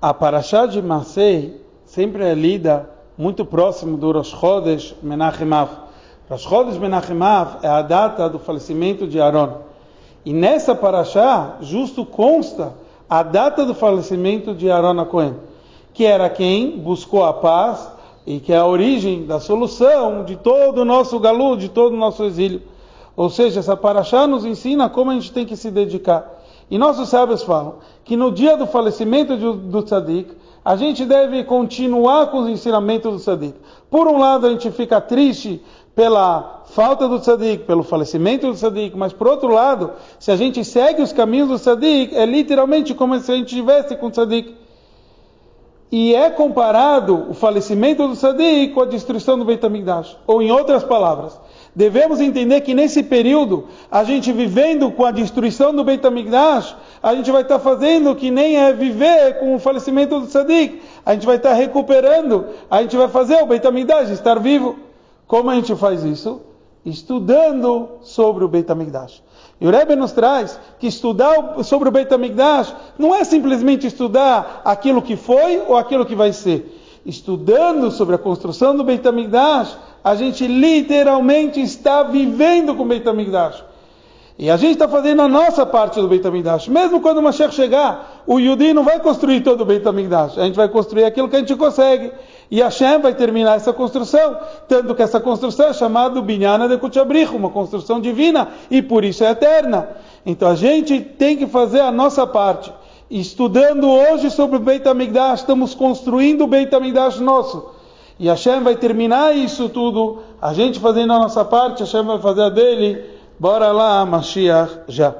A Parashá de Masei sempre é lida muito próximo do Rosh Chodesh Menachem Av. Rosh Chodesh Menachem Av é a data do falecimento de Aaron. E nessa Parashá, justo consta a data do falecimento de Aaron Cohen, que era quem buscou a paz e que é a origem da solução de todo o nosso galu, de todo o nosso exílio. Ou seja, essa Parashá nos ensina como a gente tem que se dedicar. E nossos sábios falam que no dia do falecimento do, do tzadik, a gente deve continuar com os ensinamentos do tzadik. Por um lado, a gente fica triste pela falta do tzadik, pelo falecimento do tzadik, mas por outro lado, se a gente segue os caminhos do tzadik, é literalmente como se a gente estivesse com o tzadik. E é comparado o falecimento do tzadik com a destruição do Beit HaMikdash. Ou em outras palavras, devemos entender que nesse período, a gente vivendo com a destruição do Beit HaMikdash, a gente vai estar fazendo que nem é viver com o falecimento do Tzadik. A gente vai estar recuperando, a gente vai fazer o Beit HaMikdash, estar vivo. Como a gente faz isso? Estudando sobre o Beit HaMikdash. E o Rebbe nos traz que estudar sobre o Beit HaMikdash não é simplesmente estudar aquilo que foi ou aquilo que vai ser. Estudando sobre a construção do Beit HaMikdash, a gente literalmente está vivendo com o Beit HaMikdash. E a gente está fazendo a nossa parte do Beit HaMikdash. Mesmo quando o Mashiach chegar, o Yudi não vai construir todo o Beit HaMikdash. A gente vai construir aquilo que a gente consegue. E Hashem vai terminar essa construção. Tanto que essa construção é chamada Binyana de Kuchabrich, uma construção divina. E por isso é eterna. Então a gente tem que fazer a nossa parte. Estudando hoje sobre o Beit HaMikdash, estamos construindo o Beit HaMikdash nosso. E Hashem vai terminar isso tudo, a gente fazendo a nossa parte, Hashem vai fazer a dele. Bora lá, Mashiach já.